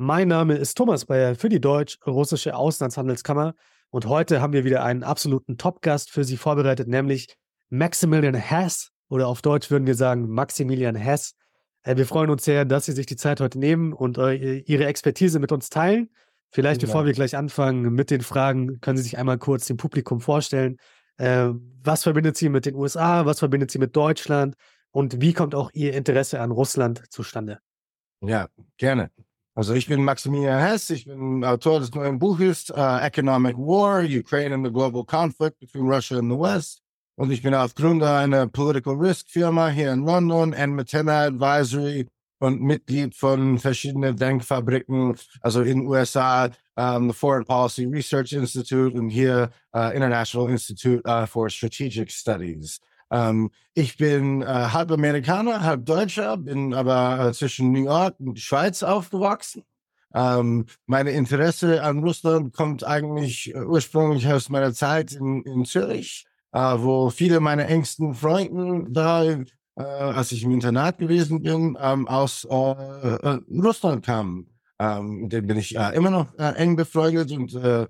mein Name ist Thomas Bayer für die Deutsch-Russische Auslandshandelskammer und heute haben wir wieder einen absoluten Top-Gast für Sie vorbereitet, nämlich Maximilian Hess oder auf Deutsch würden wir sagen Maximilian Hess. Äh, Wir freuen uns sehr, dass Sie sich die Zeit heute nehmen und äh, Ihre Expertise mit uns teilen. Vielleicht, Genau. bevor wir gleich anfangen mit den Fragen, können Sie sich einmal kurz dem Publikum vorstellen. Äh, was verbindet Sie mit den USA? Was verbindet Sie mit Deutschland? Und wie kommt auch Ihr Interesse an Russland zustande? Ja, gerne. Also ich bin Maximilian Hess, ich bin Autor des neuen Buches äh, Economic War, Ukraine and the Global Conflict between Russia and the West. Und ich bin auch Gründer einer Political Risk Firma hier in London, Antenna Advisory und Mitglied von verschiedenen Denkfabriken, also in USA, ähm, the Foreign Policy Research Institute und hier äh, International Institute äh, for Strategic Studies. Ähm, ich bin äh, halb Amerikaner, halb Deutscher, bin aber äh, zwischen New York und Schweiz aufgewachsen. Ähm, meine Interesse an Russland kommt eigentlich äh, ursprünglich aus meiner Zeit in, in Zürich, äh, wo viele meiner engsten Freunden da, äh, als ich im Internat gewesen bin, ähm, aus äh, Russland kamen. Ähm, mit dem bin ich äh, immer noch äh, eng befreundet und äh,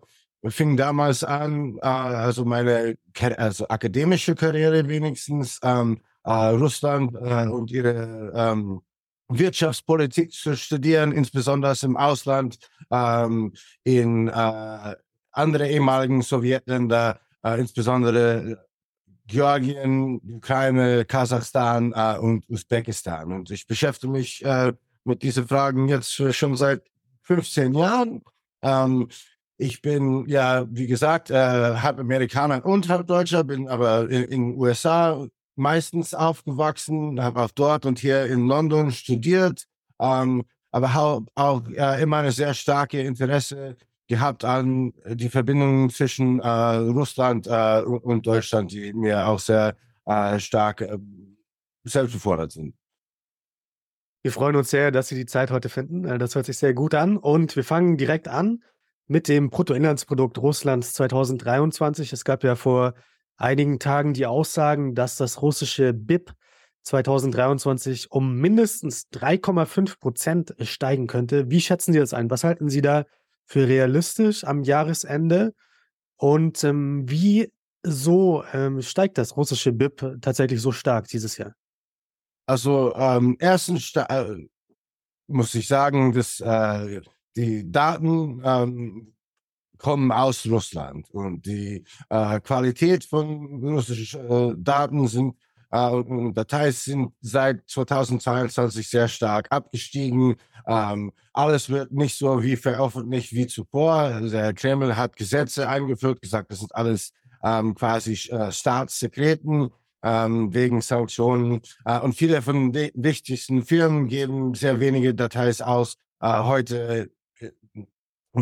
fing damals an, äh, also meine also akademische Karriere wenigstens, ähm, äh, Russland äh, und ihre ähm, Wirtschaftspolitik zu studieren, insbesondere im Ausland, ähm, in äh, andere ehemaligen Sowjetländer, äh, insbesondere Georgien, Ukraine, Kasachstan äh, und Usbekistan. Und ich beschäftige mich äh, mit diesen Fragen jetzt schon seit 15 Jahren. Ähm, ich bin ja, wie gesagt, äh, halb Amerikaner und halb Deutscher, bin aber in den USA meistens aufgewachsen, habe auch dort und hier in London studiert, ähm, aber auch, auch äh, immer eine sehr starke Interesse gehabt an die Verbindung zwischen äh, Russland äh, und Deutschland, die mir auch sehr äh, stark äh, selbstbefordert sind. Wir freuen uns sehr, dass Sie die Zeit heute finden. Äh, Das hört sich sehr gut an. Und wir fangen direkt an mit dem Bruttoinlandsprodukt Russlands 2023. Es gab ja vor einigen Tagen die Aussagen, dass das russische BIP 2023 um mindestens 3,5 Prozent steigen könnte. Wie schätzen Sie das ein? Was halten Sie da für realistisch am Jahresende? Und ähm, wie so ähm, steigt das russische BIP tatsächlich so stark dieses Jahr? Also ähm, erstens äh, muss ich sagen, dass äh, die Daten ähm, kommen aus Russland und die äh, Qualität von russischen äh, Daten sind äh, und Dateien sind seit 2022 sehr stark abgestiegen. Ähm, alles wird nicht so wie veröffentlicht wie zuvor. Der Kreml hat Gesetze eingeführt, gesagt, das sind alles ähm, quasi äh, Staatssekreten ähm, wegen Sanktionen. Äh, und viele von den wichtigsten Firmen geben sehr wenige Details aus. Äh, heute,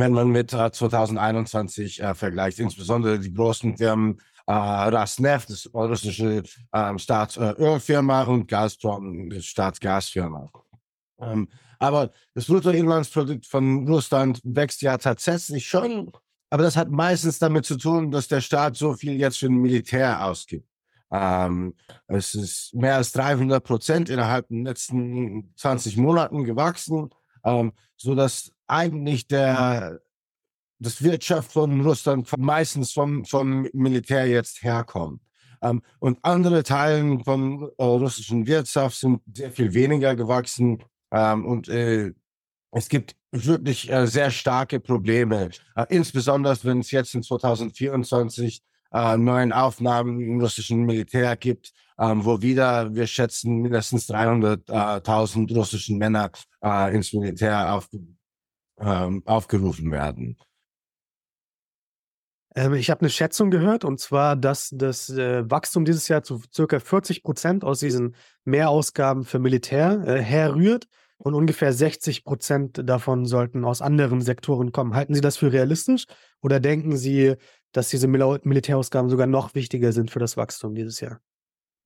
wenn man mit äh, 2021 äh, vergleicht, insbesondere die großen Firmen, äh, Rasneft, das russische ähm, Staatsölfirma und Gazprom, das Staatsgasfirma. Ähm, aber das Bruttoinlandsprodukt von Russland wächst ja tatsächlich schon, aber das hat meistens damit zu tun, dass der Staat so viel jetzt für ein Militär ausgibt. Ähm, es ist mehr als 300 Prozent innerhalb der letzten 20 Monaten gewachsen, ähm, so dass eigentlich der das Wirtschaft von Russland meistens vom, vom Militär jetzt herkommt. Ähm, und andere Teile von äh, russischen Wirtschaft sind sehr viel weniger gewachsen. Ähm, und äh, es gibt wirklich äh, sehr starke Probleme, äh, insbesondere wenn es jetzt in 2024 äh, neuen Aufnahmen im russischen Militär gibt, ähm, wo wieder, wir schätzen, mindestens 300.000 russischen Männer äh, ins Militär auf, ähm, aufgerufen werden. Ähm, ich habe eine Schätzung gehört, und zwar, dass das äh, Wachstum dieses Jahr zu circa 40 Prozent aus diesen Mehrausgaben für Militär äh, herrührt. und ungefähr 60 Prozent davon sollten aus anderen Sektoren kommen. Halten Sie das für realistisch oder denken Sie, dass diese Mil Militärausgaben sogar noch wichtiger sind für das Wachstum dieses Jahr?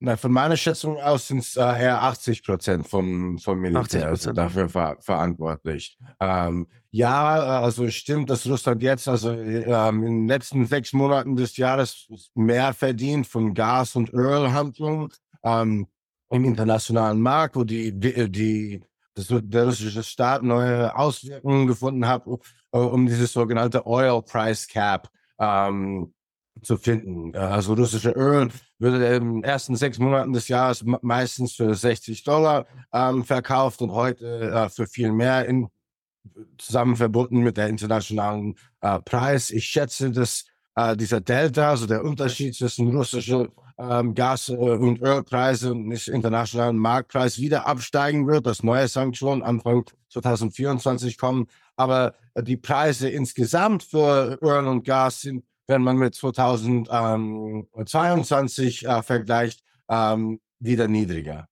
Na, von meiner Schätzung aus sind es äh, eher 80 Prozent vom, vom Militär also dafür ver verantwortlich. Ähm, ja, also stimmt, dass Russland jetzt, also ähm, in den letzten sechs Monaten des Jahres mehr verdient von Gas- und Ölhandlungen ähm, im internationalen Markt, wo die, die, die das, der russische Staat neue Auswirkungen gefunden hat, um dieses sogenannte Oil Price Cap ähm, zu finden. Also russische Öl würde in den ersten sechs Monaten des Jahres meistens für 60 Dollar ähm, verkauft und heute äh, für viel mehr in, zusammen verbunden mit der internationalen äh, Preis. Ich schätze, dass äh, dieser Delta, also der Unterschied zwischen russischen ähm, Gas- äh, und Ölpreise und nicht internationalen Marktpreis wieder absteigen wird, dass neue Sanktionen Anfang 2024 kommen. Aber äh, die Preise insgesamt für Öl und Gas sind wenn man mit 2022 äh, vergleicht, ähm, wieder niedriger.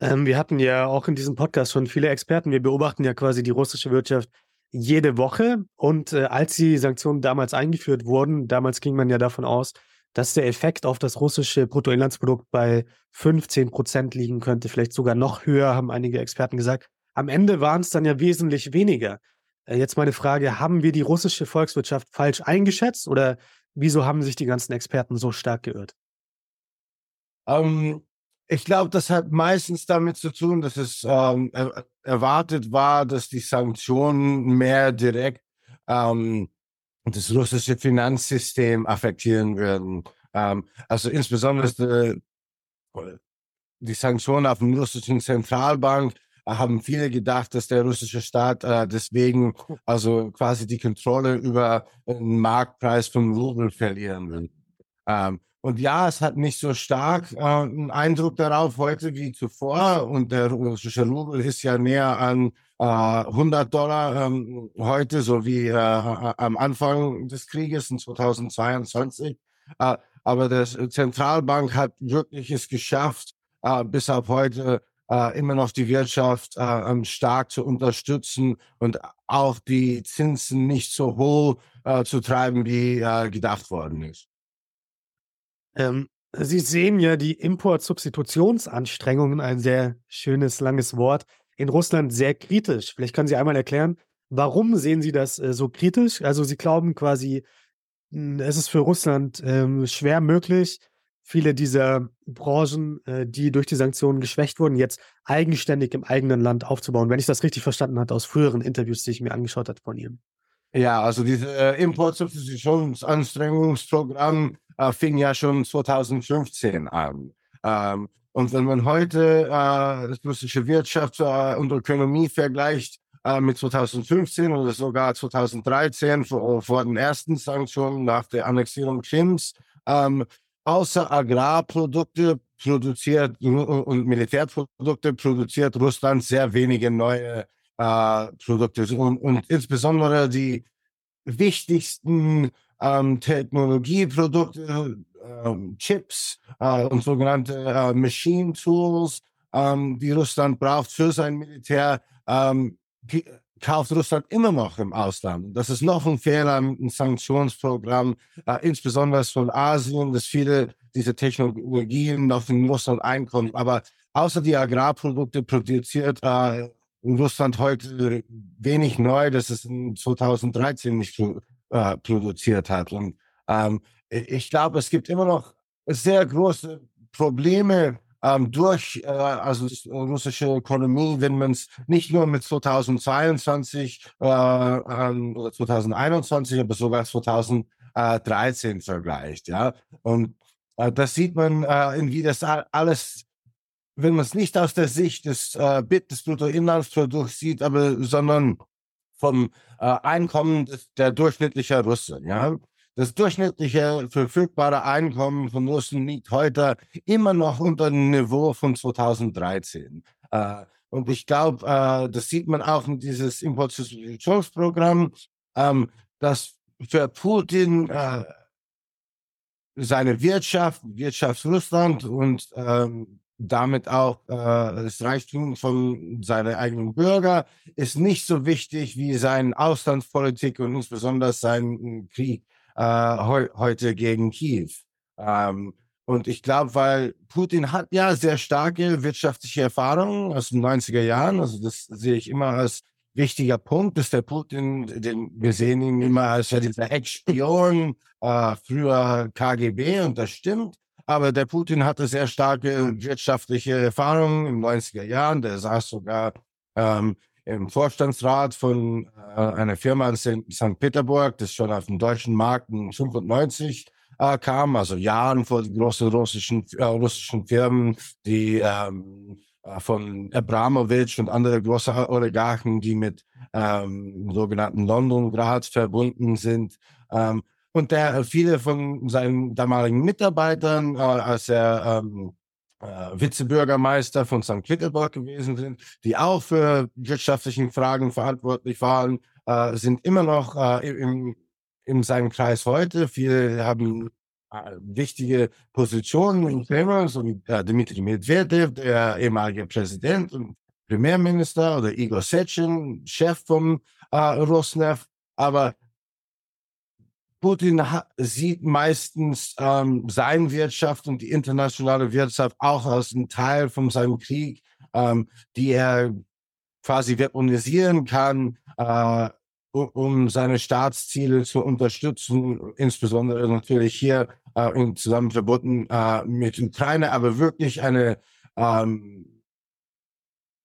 Ähm, wir hatten ja auch in diesem Podcast schon viele Experten. Wir beobachten ja quasi die russische Wirtschaft jede Woche. Und äh, als die Sanktionen damals eingeführt wurden, damals ging man ja davon aus, dass der Effekt auf das russische Bruttoinlandsprodukt bei 15 Prozent liegen könnte, vielleicht sogar noch höher, haben einige Experten gesagt. Am Ende waren es dann ja wesentlich weniger. Äh, jetzt meine Frage, haben wir die russische Volkswirtschaft falsch eingeschätzt oder wieso haben sich die ganzen Experten so stark geirrt? Ähm, ich glaube, das hat meistens damit zu tun, dass es ähm, er erwartet war, dass die Sanktionen mehr direkt ähm, das russische Finanzsystem affektieren würden. Ähm, also insbesondere die, die Sanktionen auf den russischen Zentralbank haben viele gedacht, dass der russische Staat äh, deswegen also quasi die Kontrolle über den Marktpreis vom Rubel verlieren will. Ähm, und ja, es hat nicht so stark äh, einen Eindruck darauf heute wie zuvor. Und der russische Rubel ist ja näher an äh, 100 Dollar ähm, heute, so wie äh, am Anfang des Krieges in 2022. Äh, aber der Zentralbank hat wirklich es geschafft, äh, bis auf heute äh, immer noch die Wirtschaft äh, stark zu unterstützen und auch die Zinsen nicht so hoch äh, zu treiben, wie äh, gedacht worden ist. Ähm, Sie sehen ja die Importsubstitutionsanstrengungen, ein sehr schönes, langes Wort, in Russland sehr kritisch. Vielleicht können Sie einmal erklären, warum sehen Sie das äh, so kritisch? Also Sie glauben quasi, hm, es ist für Russland ähm, schwer möglich, viele dieser Branchen, äh, die durch die Sanktionen geschwächt wurden, jetzt eigenständig im eigenen Land aufzubauen, wenn ich das richtig verstanden hatte aus früheren Interviews, die ich mir angeschaut habe von ihm. Ja, also dieses äh, Importsubstitutionsanstrengungsprogramm äh, fing ja schon 2015 an. Ähm, und wenn man heute äh, das russische Wirtschaft äh, und Ökonomie vergleicht äh, mit 2015 oder sogar 2013 vor, vor den ersten Sanktionen nach der Annexierung Krims, ähm, außer Agrarprodukte produziert und Militärprodukte produziert Russland sehr wenige neue äh, Produkte. Und, und, insbesondere die wichtigsten ähm, Technologieprodukte, ähm, Chips äh, und sogenannte äh, Machine Tools, ähm, die Russland braucht für sein Militär, ähm, kauft Russland immer noch im Ausland. Das ist noch ein Fehler im Sanktionsprogramm, äh, insbesondere von Asien, dass viele dieser Technologien noch in Russland einkommen. Aber außer die Agrarprodukte produziert äh, Russland heute wenig neu, das es in 2013 nicht äh, produziert hat. Und ähm, ich glaube, es gibt immer noch sehr große Probleme ähm, durch äh, also die russische Ökonomie, wenn man es nicht nur mit 2022 äh, ähm, oder 2021, aber sogar 2013 vergleicht. Ja? Und äh, das sieht man, äh, wie das alles wenn man es nicht aus der Sicht des äh, BIT, des Bruttoinlandsprodukts sieht, aber sondern vom äh, Einkommen des, der durchschnittlichen Russen. Ja? Das durchschnittliche verfügbare Einkommen von Russen liegt heute immer noch unter dem Niveau von 2013. Äh, und ich glaube, äh, das sieht man auch in dieses Importsubstitutionsprogramm, ähm, dass für Putin äh, seine Wirtschaft, Wirtschaft Russland und ähm, damit auch das Reichtum von seinen eigenen Bürger ist nicht so wichtig wie seine Auslandspolitik und insbesondere sein Krieg äh, heu heute gegen Kiew. Ähm, und ich glaube, weil Putin hat ja sehr starke wirtschaftliche Erfahrungen aus den 90er Jahren, also das sehe ich immer als wichtiger Punkt, dass der Putin, den, wir sehen ihn immer als ja dieser Ex-Spion, äh, früher KGB und das stimmt. Aber der Putin hatte sehr starke wirtschaftliche Erfahrungen in den 90er Jahren. Der saß sogar ähm, im Vorstandsrat von äh, einer Firma in St. Peterburg, das schon auf dem deutschen Markt in 95 äh, kam, also Jahren vor den großen russischen, äh, russischen Firmen, die ähm, äh, von Abramowitsch und andere große Oligarchen, die mit ähm, sogenannten London Grad verbunden sind. Ähm, und der viele von seinen damaligen Mitarbeitern, äh, als er ähm, äh, Vizebürgermeister von St. Petersburg gewesen sind, die auch für wirtschaftlichen Fragen verantwortlich waren, äh, sind immer noch äh, im, in seinem Kreis heute. Viele haben äh, wichtige Positionen im Kreml, so wie äh, Dmitri Medvedev, der ehemalige Präsident und Premierminister, oder Igor Sechin, Chef vom äh, Rosneft. Aber Putin sieht meistens ähm, seine Wirtschaft und die internationale Wirtschaft auch als ein Teil von seinem Krieg, ähm, die er quasi weaponisieren kann, äh, um seine Staatsziele zu unterstützen, insbesondere natürlich hier äh, zusammen verbunden äh, mit Ukraine, aber wirklich eine ähm,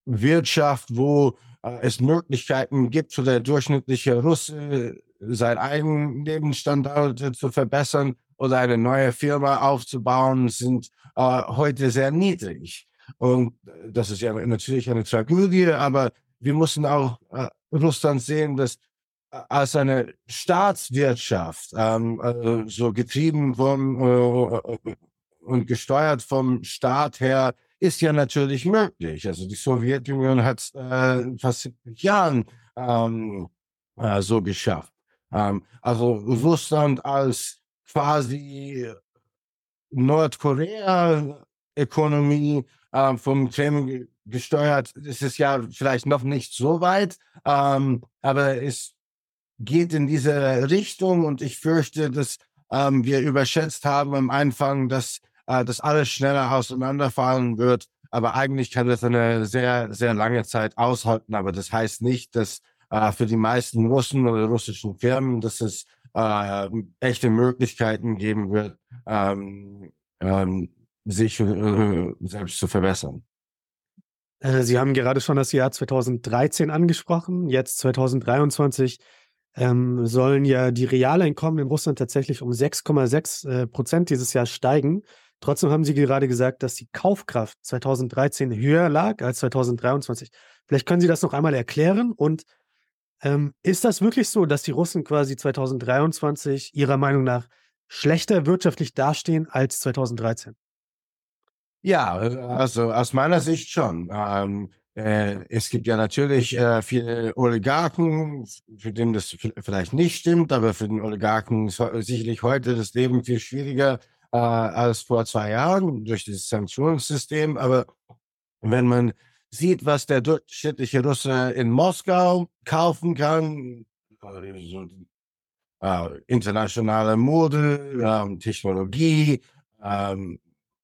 Wirtschaft, wo äh, es Möglichkeiten gibt, für der durchschnittliche Russe seinen eigenen Lebensstandard zu verbessern oder eine neue Firma aufzubauen, sind äh, heute sehr niedrig. Und das ist ja natürlich eine Tragödie, aber wir müssen auch äh, Russland sehen, dass äh, als eine Staatswirtschaft, ähm, äh, so getrieben vom äh, und gesteuert vom Staat her, ist ja natürlich möglich. Also die Sowjetunion hat äh, fast 70 Jahren ähm, äh, so geschafft. Ähm, also Russland als quasi Nordkorea-Ökonomie äh, vom Kreml gesteuert, ist es ja vielleicht noch nicht so weit, ähm, aber es geht in diese Richtung und ich fürchte, dass ähm, wir überschätzt haben am Anfang, dass äh, das alles schneller auseinanderfallen wird. Aber eigentlich kann das eine sehr, sehr lange Zeit aushalten. Aber das heißt nicht, dass äh, für die meisten Russen oder russischen Firmen, dass es äh, echte Möglichkeiten geben wird, ähm, ähm, sich äh, selbst zu verbessern. Äh, Sie haben gerade schon das Jahr 2013 angesprochen. Jetzt 2023 ähm, sollen ja die Realeinkommen in Russland tatsächlich um 6,6 äh, Prozent dieses Jahr steigen. Trotzdem haben Sie gerade gesagt, dass die Kaufkraft 2013 höher lag als 2023. Vielleicht können Sie das noch einmal erklären und ähm, ist das wirklich so, dass die Russen quasi 2023 Ihrer Meinung nach schlechter wirtschaftlich dastehen als 2013? Ja, also aus meiner Sicht schon. Ähm, äh, es gibt ja natürlich äh, viele Oligarchen, für den das vielleicht nicht stimmt, aber für den Oligarchen ist sicherlich heute das Leben viel schwieriger äh, als vor zwei Jahren durch das Sanktionssystem. Aber wenn man sieht, was der durchschnittliche Russe in Moskau kaufen kann, äh, internationale Mode, äh, Technologie, äh,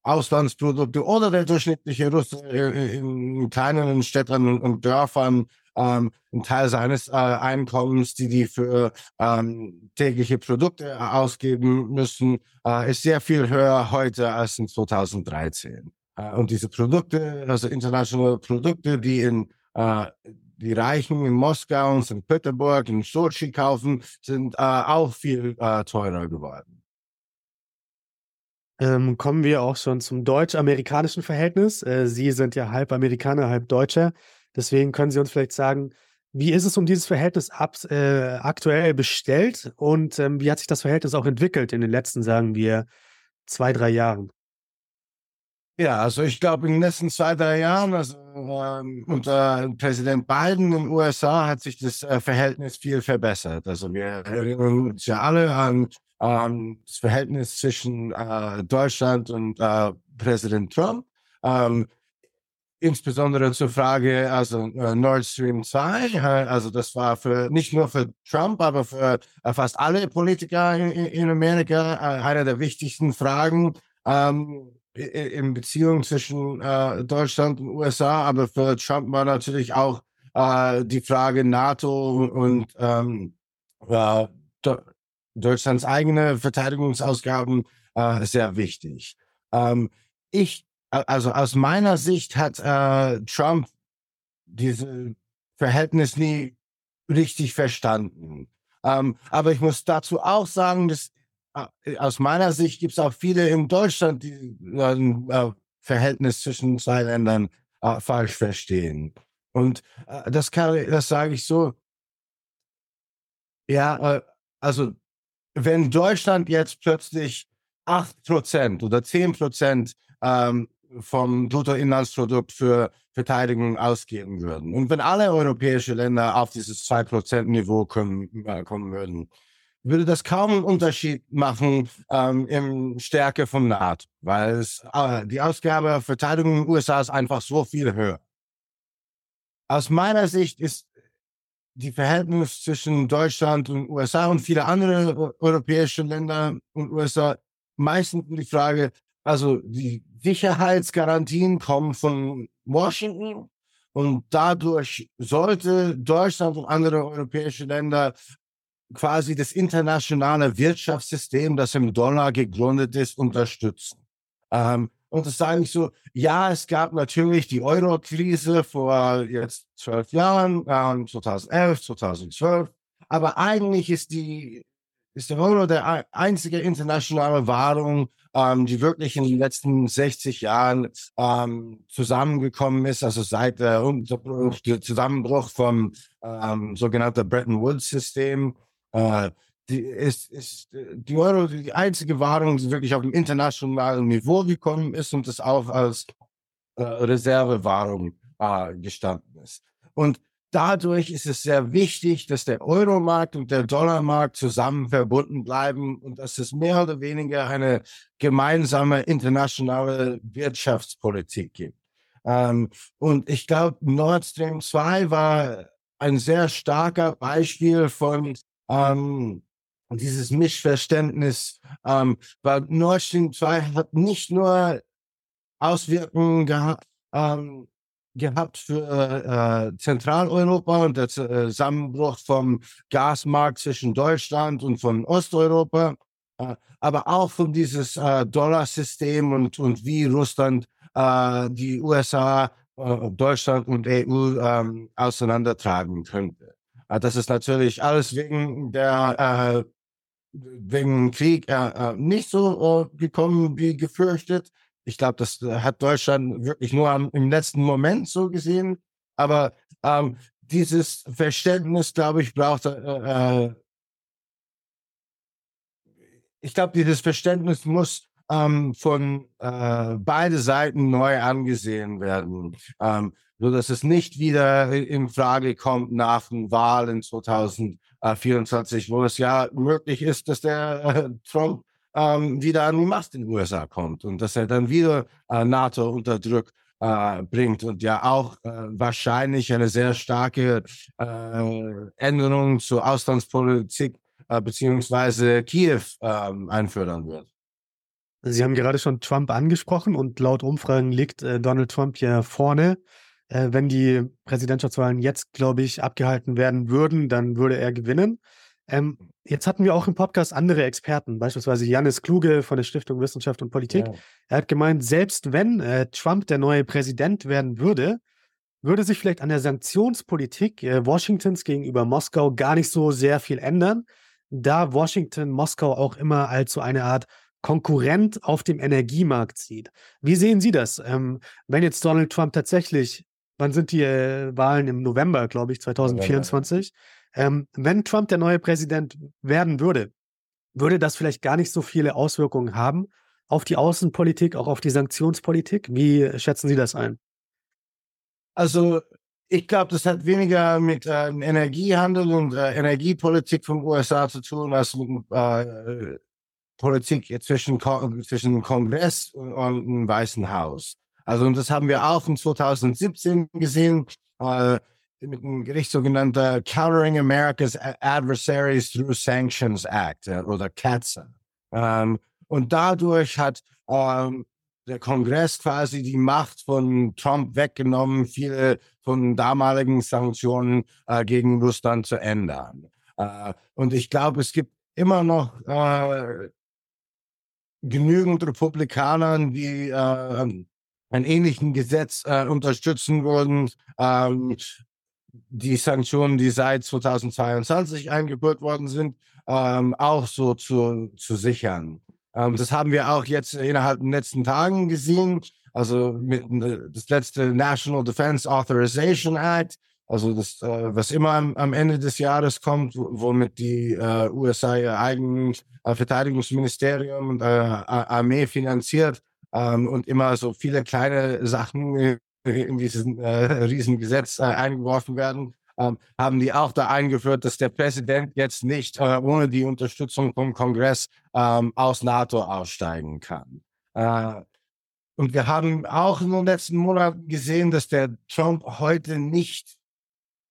Auslandsprodukte oder der durchschnittliche Russe in kleinen Städten und Dörfern ähm, ein Teil seines äh, Einkommens, die die für ähm, tägliche Produkte ausgeben müssen, äh, ist sehr viel höher heute als in 2013. Äh, und diese Produkte, also internationale Produkte, die in äh, die Reichen in Moskau und St. Petersburg in Sochi kaufen, sind äh, auch viel teurer geworden. Ähm, kommen wir auch schon zum deutsch-amerikanischen Verhältnis. Sie sind ja halb Amerikaner, halb Deutscher. Deswegen können Sie uns vielleicht sagen, wie ist es um dieses Verhältnis ab, äh, aktuell bestellt und ähm, wie hat sich das Verhältnis auch entwickelt in den letzten, sagen wir, zwei, drei Jahren? Ja, also ich glaube, in den letzten zwei, drei Jahren, also ähm, unter Präsident Biden in den USA hat sich das äh, Verhältnis viel verbessert. Also wir erinnern uns ja alle an ähm, das Verhältnis zwischen äh, Deutschland und äh, Präsident Trump. Ähm, insbesondere zur Frage, also äh, Nord Stream 2, äh, also das war für nicht nur für Trump, aber für äh, fast alle Politiker in, Amerika eine der wichtigsten Fragen ähm, in Beziehung zwischen äh, Deutschland und USA. Aber für Trump war natürlich auch äh, die Frage NATO und ähm, äh, Deutschlands eigene Verteidigungsausgaben äh, sehr wichtig. Ähm, ich also aus meiner Sicht hat äh, Trump dieses Verhältnis nie richtig verstanden. Ähm, aber ich muss dazu auch sagen, dass aus meiner Sicht gibt es auch viele in Deutschland, die ein äh, Verhältnis zwischen zwei Ländern äh, falsch verstehen. Und äh, das kann, das sage ich so. Ja, äh, also wenn Deutschland jetzt plötzlich acht Prozent oder zehn Prozent ähm, vom Bruttoinlandsprodukt für Verteidigung ausgeben würden. Und wenn alle europäische Länder auf dieses 2%-Niveau kommen, äh, kommen würden, würde das kaum einen Unterschied machen ähm, im Stärke vom NATO, weil es, äh, die Ausgabe für Verteidigung in den USA ist einfach so viel höher. Aus meiner Sicht ist die Verhältnis zwischen Deutschland und USA und viele andere europäische Länder und USA meistens die Frage, also die Sicherheitsgarantien kommen von Washington und dadurch sollte Deutschland und andere europäische Länder quasi das internationale Wirtschaftssystem, das im Dollar gegründet ist, unterstützen. Ähm, und das sage ich so, ja, es gab natürlich die Euro-Krise vor jetzt zwölf Jahren, äh, 2011, 2012, aber eigentlich ist die ist der Euro der einzige internationale Währung, ähm, die wirklich in den letzten 60 Jahren ähm, zusammengekommen ist, also seit der, Zusammenbruch vom ähm, sogenannten Bretton Woods-System. Äh, die ist, ist die Euro die einzige Währung, die wirklich auf dem internationalen Niveau gekommen ist und das auch als äh, Reservewährung äh, gestanden ist. Und Dadurch ist es sehr wichtig, dass der Euromarkt und der Dollarmarkt zusammen verbunden bleiben und dass es mehr oder weniger eine gemeinsame internationale Wirtschaftspolitik gibt. Ähm, und ich glaube, Nord Stream 2 war ein sehr starker Beispiel von ähm, dieses Missverständnis, ähm, weil Nord Stream 2 hat nicht nur Auswirkungen gehabt, ähm, gehabt für äh, Zentraleuropa und der äh, Zusammenbruch vom Gasmarkt zwischen Deutschland und von Osteuropa, äh, aber auch von dieses äh, Dollarsystem und, und wie Russland äh, die USA, äh, Deutschland und EU ähm, auseinandertragen könnte. Äh, das ist natürlich alles wegen der äh, wegen Krieg äh, äh nicht so äh, gekommen wie gefürchtet. Ich glaube, das äh, hat Deutschland wirklich nur am, im letzten Moment so gesehen. Aber ähm, dieses Verständnis, glaube ich, braucht äh, äh, ich glaube, dieses Verständnis muss ähm, von äh, beide Seiten neu angesehen werden, ähm, so dass es nicht wieder in Frage kommt nach den Wahlen 2024, wo es ja möglich ist, dass der äh, Trump ähm, wieder an die Macht in den USA kommt und dass er dann wieder äh, NATO unter Druck äh, bringt und ja auch äh, wahrscheinlich eine sehr starke äh, Änderung zur Auslandspolitik äh, beziehungsweise Kiew ähm, einführen wird. Sie haben gerade schon Trump angesprochen und laut Umfragen liegt Donald Trump ja vorne. Äh, wenn die Präsidentschaftswahlen jetzt, glaube ich, abgehalten werden würden, dann würde er gewinnen. Ähm, jetzt hatten wir auch im Podcast andere Experten, beispielsweise Janis Kluge von der Stiftung Wissenschaft und Politik. Ja. Er hat gemeint, selbst wenn äh, Trump der neue Präsident werden würde, würde sich vielleicht an der Sanktionspolitik äh, Washingtons gegenüber Moskau gar nicht so sehr viel ändern, da Washington Moskau auch immer als so eine Art Konkurrent auf dem Energiemarkt sieht. Wie sehen Sie das? Ähm, wenn jetzt Donald Trump tatsächlich, wann sind die äh, Wahlen im November, glaube ich, 2024? November. Ähm, wenn Trump der neue Präsident werden würde, würde das vielleicht gar nicht so viele Auswirkungen haben auf die Außenpolitik, auch auf die Sanktionspolitik? Wie schätzen Sie das ein? Also ich glaube, das hat weniger mit äh, Energiehandel und äh, Energiepolitik von USA zu tun, als mit äh, Politik zwischen, zwischen Kongress und, und dem Weißen Haus. Also und das haben wir auch in 2017 gesehen äh, mit dem Gericht sogenannter Countering America's Adversaries Through Sanctions Act äh, oder CATSA. Ähm, und dadurch hat ähm, der Kongress quasi die Macht von Trump weggenommen, viele von damaligen Sanktionen äh, gegen Russland zu ändern. Äh, und ich glaube, es gibt immer noch äh, genügend Republikaner, die äh, einen ähnlichen Gesetz äh, unterstützen würden, ähm, die Sanktionen, die seit 2022 eingeführt worden sind, ähm, auch so zu, zu sichern. Ähm, das haben wir auch jetzt innerhalb der letzten Tagen gesehen. Also mit das letzte National Defense Authorization Act, also das, äh, was immer am, am, Ende des Jahres kommt, womit die äh, USA ihr eigenes äh, Verteidigungsministerium und äh, Armee finanziert ähm, und immer so viele kleine Sachen in dieses äh, Riesengesetz äh, eingeworfen werden, ähm, haben die auch da eingeführt, dass der Präsident jetzt nicht äh, ohne die Unterstützung vom Kongress ähm, aus NATO aussteigen kann. Äh, und wir haben auch in den letzten Monaten gesehen, dass der Trump heute nicht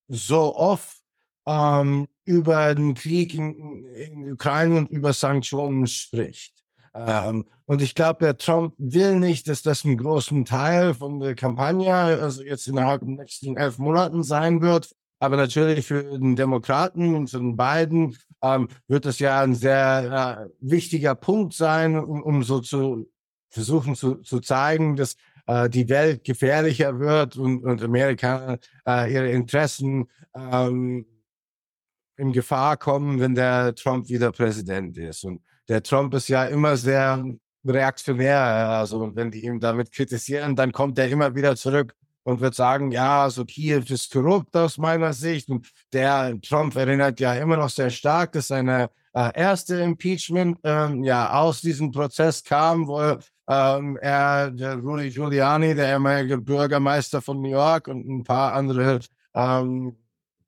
so oft ähm, über den Krieg in, in Ukraine und über Sanktionen spricht. Ähm, und ich glaube, der Trump will nicht, dass das einen großen Teil von der Kampagne, also jetzt innerhalb der nächsten elf Monaten sein wird. Aber natürlich für den Demokraten und für den beiden ähm, wird das ja ein sehr äh, wichtiger Punkt sein, um, um so zu versuchen zu, zu zeigen, dass äh, die Welt gefährlicher wird und, und Amerikaner äh, ihre Interessen ähm, in Gefahr kommen, wenn der Trump wieder Präsident ist. Und der Trump ist ja immer sehr reaktionär. Also wenn die ihn damit kritisieren, dann kommt er immer wieder zurück und wird sagen, ja, so Kiew ist korrupt aus meiner Sicht. Und der Trump erinnert ja immer noch sehr stark, dass seine äh, erste Impeachment ähm, ja aus diesem Prozess kam, wo ähm, er, der Rudy Giuliani, der ehemalige Bürgermeister von New York und ein paar andere, ähm,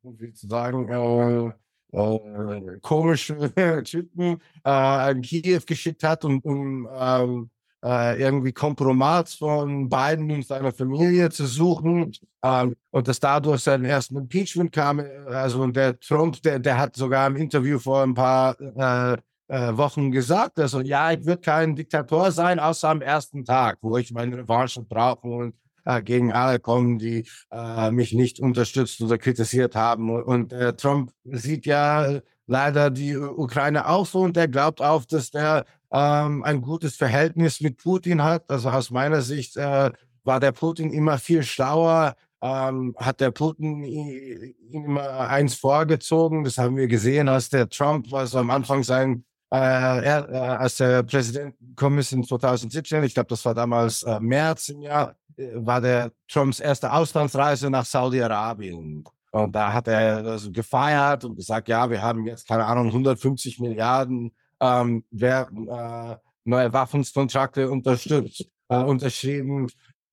wie zu sagen, äh, äh, komische Typen äh, in Kiew geschickt hat, um, um ähm, äh, irgendwie Kompromat von Biden und seiner Familie zu suchen ähm, und dass dadurch sein ersten Impeachment kam. Also und der Trump, der, der hat sogar im Interview vor ein paar äh, äh, Wochen gesagt, also ja, ich würde kein Diktator sein, außer am ersten Tag, wo ich meine Revanche brauche und äh, gegen alle kommen, die äh, mich nicht unterstützt oder kritisiert haben. Und äh, Trump sieht ja leider die Ukraine auch so und er glaubt auch, dass der ähm, ein gutes Verhältnis mit Putin hat. Also aus meiner Sicht äh, war der Putin immer viel schlauer, ähm, hat der Putin ihm immer eins vorgezogen. Das haben wir gesehen, als der Trump, was am Anfang sein äh, er, äh, als der Präsident gekommen ist in 2017, ich glaube, das war damals äh, März im Jahr, war der Trumps erste Auslandsreise nach Saudi-Arabien. Und da hat er also gefeiert und gesagt, ja, wir haben jetzt, keine Ahnung, 150 Milliarden ähm, wer, äh, neue Waffenkontrakte unterstützt, äh, unterschrieben.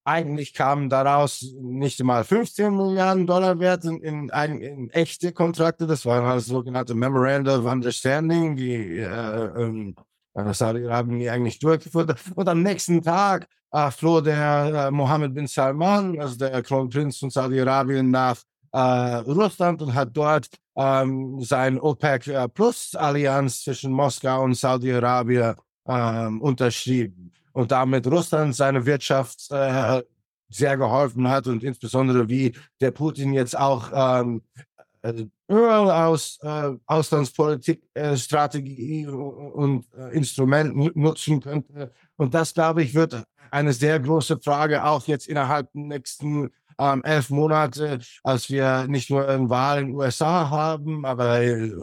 Eigentlich kamen daraus nicht einmal 15 Milliarden Dollar wert in, in, in echte Kontrakte. Das waren also sogenannte Memorandum of Understanding, die äh, ähm, Saudi-Arabien eigentlich durchgeführt hat. Und am nächsten Tag äh, floh der äh, Mohammed bin Salman, also der Kronprinz von Saudi-Arabien, nach äh, Russland und hat dort ähm, sein OPEC äh, zwischen Moskau und Saudi-Arabien ähm, unterschrieben und damit Russland seine Wirtschaft äh, sehr geholfen hat und insbesondere wie der Putin jetzt auch ähm, äh, aus äh, Auslandspolitik, äh, Strategie und äh, Instrument nutzen könnte. Und das, glaube ich, wird eine sehr große Frage auch jetzt innerhalb der nächsten ähm, elf Monate, als wir nicht nur eine Wahl in den USA haben, aber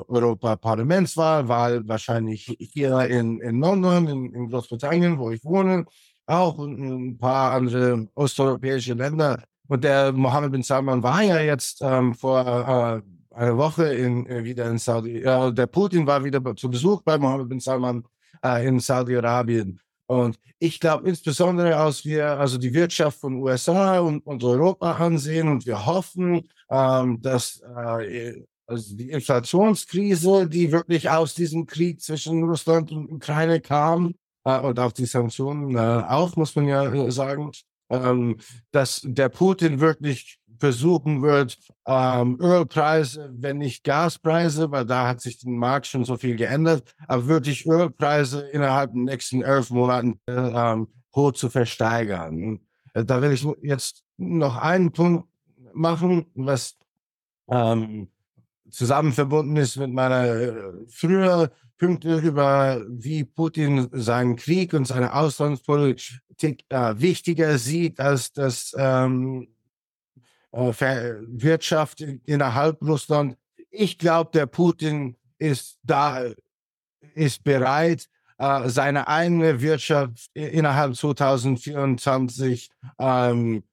Europaparlamentswahl, Wahl wahrscheinlich hier in, in London, in, in Großbritannien, wo ich wohne, auch ein paar andere osteuropäische Länder. Und der Mohammed bin Salman war ja jetzt ähm, vor äh, einer Woche in, äh, wieder in Saudi, äh, der Putin war wieder zu Besuch bei Mohammed bin Salman äh, in Saudi-Arabien. Und ich glaube insbesondere, als wir also die Wirtschaft von USA und, und Europa ansehen und wir hoffen, ähm, dass äh, also die Inflationskrise, die wirklich aus diesem Krieg zwischen Russland und Ukraine kam, äh, und auch die Sanktionen äh, auch, muss man ja äh, sagen, ähm, dass der Putin wirklich versuchen wird, ähm, Ölpreise, wenn nicht Gaspreise, weil da hat sich den Markt schon so viel geändert, aber wirklich Ölpreise innerhalb der nächsten elf Monaten äh, ähm, hoch zu versteigern. Da will ich jetzt noch einen Punkt machen, was ähm, zusammen verbunden ist mit meiner äh, früheren Punkte über, wie Putin seinen Krieg und seine Auslandspolitik äh, wichtiger sieht als das ähm, äh, Wirtschaft innerhalb Russland. Ich glaube, der Putin ist da, ist bereit, äh, seine eigene Wirtschaft innerhalb 2024 ähm,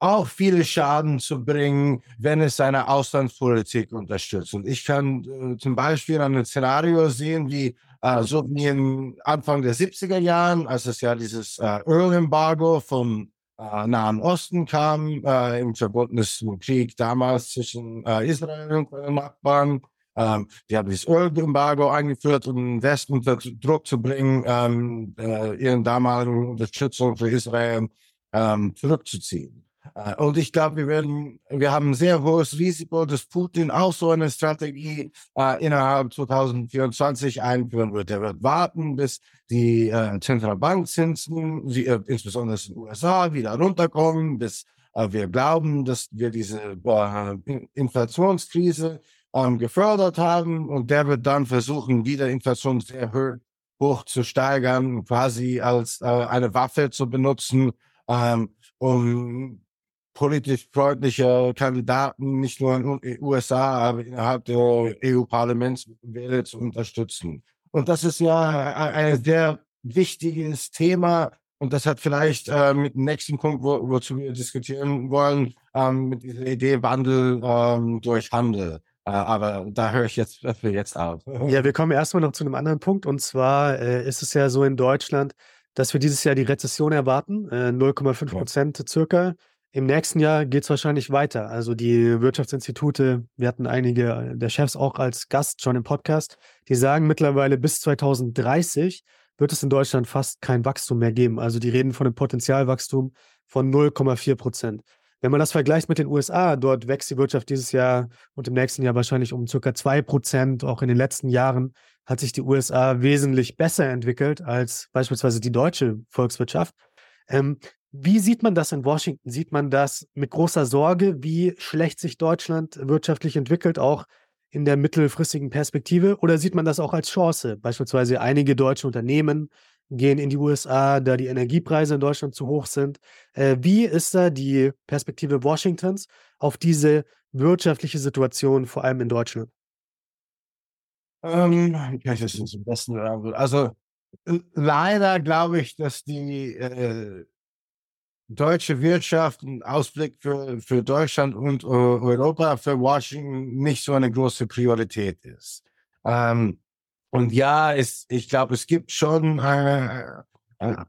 auch viele Schaden zu bringen, wenn es seine Auslandspolitik unterstützt. Und ich kann äh, zum Beispiel ein Szenario sehen, wie äh, so wie in Anfang der 70er Jahren, als es ja dieses äh, Ölembargo vom äh, Nahen Osten kam, äh, im verbundenen Krieg damals zwischen äh, Israel und den Nachbarn. Ähm, die haben dieses Ölembargo eingeführt, um den Westen unter Druck zu bringen, ähm, äh, ihren damaligen Unterstützung für Israel ähm, zurückzuziehen. Äh, und ich glaube, wir werden, wir haben ein sehr hohes Risiko, dass Putin auch so eine Strategie äh, innerhalb 2024 einführen wird. Er wird warten, bis die äh, Zentralbankzinsen, die, äh, insbesondere in den USA, wieder runterkommen, bis äh, wir glauben, dass wir diese äh, Inflationskrise ähm, gefördert haben. Und der wird dann versuchen, wieder Inflation sehr hoch zu steigern, quasi als äh, eine Waffe zu benutzen, ähm, um politisch freundliche Kandidaten nicht nur in den USA, aber innerhalb der EU-Parlamentswähler zu unterstützen. Und das ist ja ein sehr wichtiges Thema. Und das hat vielleicht äh, mit dem nächsten Punkt, wo, wozu wir diskutieren wollen, ähm, mit dieser Idee Wandel ähm, durch Handel. Äh, aber da höre ich jetzt für jetzt auf. Ja, wir kommen erstmal noch zu einem anderen Punkt. Und zwar äh, ist es ja so in Deutschland, dass wir dieses Jahr die Rezession erwarten, äh, 0,5 Prozent ja. circa. Im nächsten Jahr geht es wahrscheinlich weiter. Also die Wirtschaftsinstitute, wir hatten einige der Chefs auch als Gast schon im Podcast, die sagen mittlerweile bis 2030 wird es in Deutschland fast kein Wachstum mehr geben. Also die reden von einem Potenzialwachstum von 0,4 Prozent. Wenn man das vergleicht mit den USA, dort wächst die Wirtschaft dieses Jahr und im nächsten Jahr wahrscheinlich um circa 2 Prozent. Auch in den letzten Jahren hat sich die USA wesentlich besser entwickelt als beispielsweise die deutsche Volkswirtschaft. Ähm, wie sieht man das in Washington? Sieht man das mit großer Sorge, wie schlecht sich Deutschland wirtschaftlich entwickelt, auch in der mittelfristigen Perspektive? Oder sieht man das auch als Chance? Beispielsweise einige deutsche Unternehmen gehen in die USA, da die Energiepreise in Deutschland zu hoch sind. Äh, wie ist da die Perspektive Washingtons auf diese wirtschaftliche Situation, vor allem in Deutschland? Ähm, ich das zum besten? Also leider glaube ich, dass die äh, deutsche Wirtschaft, ein Ausblick für, für Deutschland und Europa, für Washington nicht so eine große Priorität ist. Ähm, und ja, es, ich glaube, es gibt schon äh,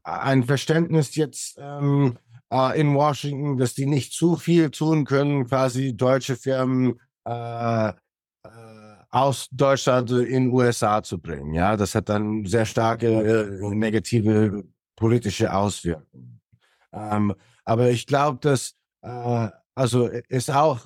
ein Verständnis jetzt ähm, äh, in Washington, dass die nicht zu viel tun können, quasi deutsche Firmen äh, äh aus Deutschland in USA zu bringen. Ja, das hat dann sehr starke äh, negative politische Auswirkungen. Ähm, aber ich glaube, dass äh, also es auch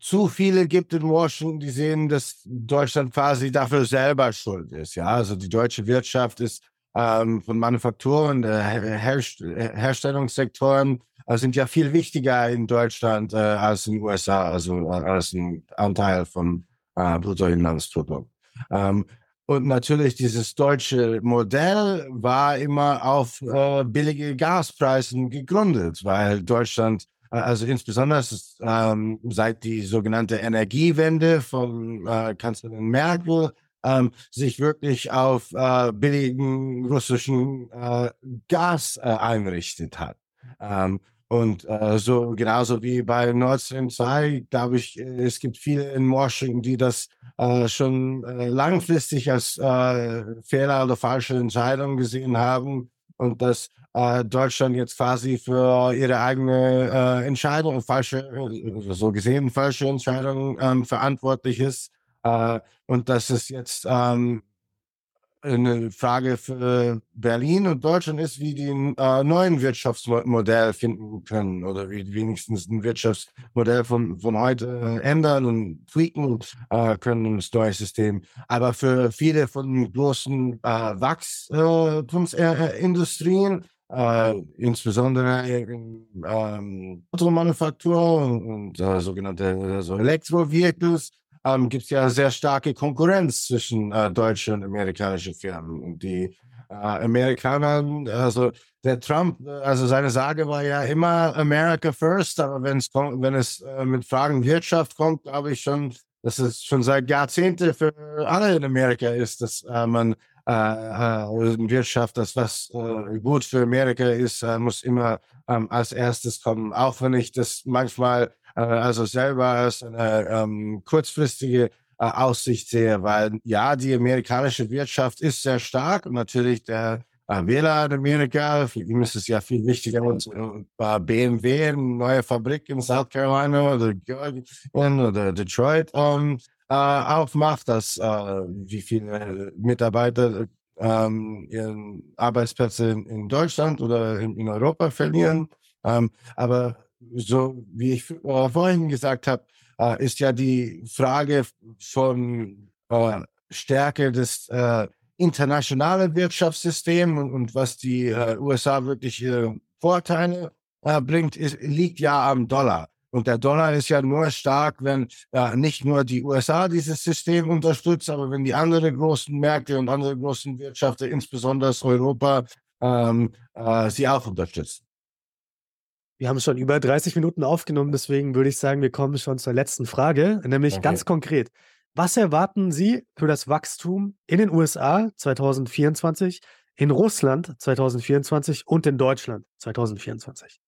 zu viele gibt in Washington, die sehen, dass Deutschland quasi dafür selber schuld ist. Ja, also die deutsche Wirtschaft ist ähm, von Manufakturen, äh, Herst Herstellungssektoren äh, sind ja viel wichtiger in Deutschland äh, als in den USA, also äh, als ein Anteil vom äh, Bruttoinlandsprodukt. Ähm, und natürlich dieses deutsche Modell war immer auf äh, billige Gaspreisen gegründet, weil Deutschland, äh, also insbesondere ähm, seit die sogenannte Energiewende von äh, Kanzlerin Merkel, ähm, sich wirklich auf äh, billigen russischen äh, Gas äh, einrichtet hat. Ähm, und äh, so genauso wie bei Nord Stream 2, glaube ich, es gibt viele in Washington, die das äh, schon äh, langfristig als äh, Fehler oder falsche Entscheidung gesehen haben und dass äh, Deutschland jetzt quasi für ihre eigene äh, Entscheidung, falsche, so gesehen falsche Entscheidung ähm, verantwortlich ist äh, und dass es jetzt ähm, eine Frage für Berlin und Deutschland ist, wie die ein äh, neuen Wirtschaftsmodell finden können oder wie wenigstens ein Wirtschaftsmodell von, von heute ändern und tweaken äh, können im neue System. Aber für viele von großen äh, Wachstumsindustrien, äh, insbesondere in ähm, Automanufaktur und, äh, sogenannte also Elektrovehicles, ähm, gibt es ja sehr starke Konkurrenz zwischen äh, deutschen und amerikanischen Firmen. Die äh, Amerikaner, also der Trump, also seine Sage war ja immer America first, aber wenn's, wenn es äh, mit Fragen Wirtschaft kommt, glaube ich schon, dass es schon seit Jahrzehnten für alle in Amerika ist, dass äh, man äh, äh, Wirtschaft, das was äh, gut für Amerika ist, äh, muss immer ähm, als erstes kommen. Auch wenn ich das manchmal äh, also selber als eine ähm, kurzfristige äh, Aussicht sehe, weil ja, die amerikanische Wirtschaft ist sehr stark und natürlich der äh, Wähler in Amerika, für ihn ist es ja viel wichtiger, und, äh, BMW, eine neue Fabrik in South Carolina oder Georgien oder Detroit ähm, äh, aufmacht, dass äh, wie viele Mitarbeiter ähm, ihren Arbeitsplätze in, in Deutschland oder in, in Europa verlieren. Ähm, aber so wie ich äh, vorhin gesagt habe, äh, ist ja die Frage von äh, Stärke des äh, internationalen Wirtschaftssystems und, und, was die äh, USA wirklich Vorteile äh, bringt, ist, liegt ja am Dollar. Und der Dollar ist ja nur stark, wenn nicht nur die USA dieses System unterstützt, aber wenn die anderen großen Märkte und andere großen Wirtschaften, insbesondere Europa, ähm, äh, sie auch unterstützen. Wir haben schon über 30 Minuten aufgenommen, deswegen würde ich sagen, wir kommen schon zur letzten Frage, nämlich okay. ganz konkret. Was erwarten Sie für das Wachstum in den USA 2024, in Russland 2024 und in Deutschland 2024?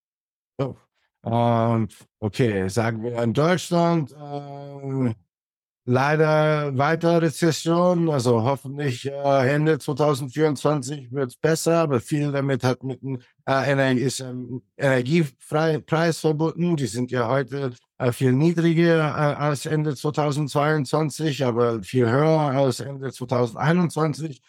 Oh. Um, okay, sagen wir in Deutschland äh, leider weiter Rezession, also hoffentlich äh, Ende 2024 wird es besser, aber viel damit hat mit dem äh, Energie, ist, ähm, Energiepreis verbunden. Die sind ja heute äh, viel niedriger äh, als Ende 2022, aber viel höher als Ende 2021.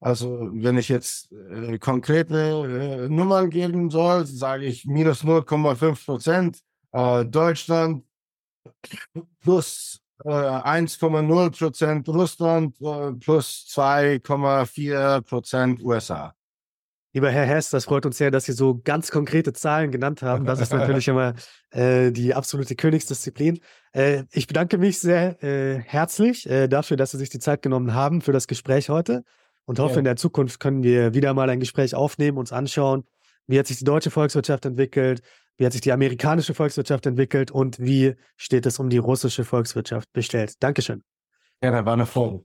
Also wenn ich jetzt äh, konkrete äh, Nummern geben soll, sage ich minus 0,5 Prozent. Deutschland plus 1,0 äh, Prozent Russland äh, plus 2,4 Prozent USA. Lieber Herr Hess, das freut uns sehr, dass Sie so ganz konkrete Zahlen genannt haben. Das ist natürlich immer äh, die absolute Königsdisziplin. Äh, ich bedanke mich sehr äh, herzlich äh, dafür, dass Sie sich die Zeit genommen haben für das Gespräch heute und hoffe, ja. in der Zukunft können wir wieder mal ein Gespräch aufnehmen, uns anschauen, wie hat sich die deutsche Volkswirtschaft entwickelt, wie hat sich die amerikanische Volkswirtschaft entwickelt und wie steht es um die russische Volkswirtschaft bestellt. Dankeschön. Ja, da war eine Folge.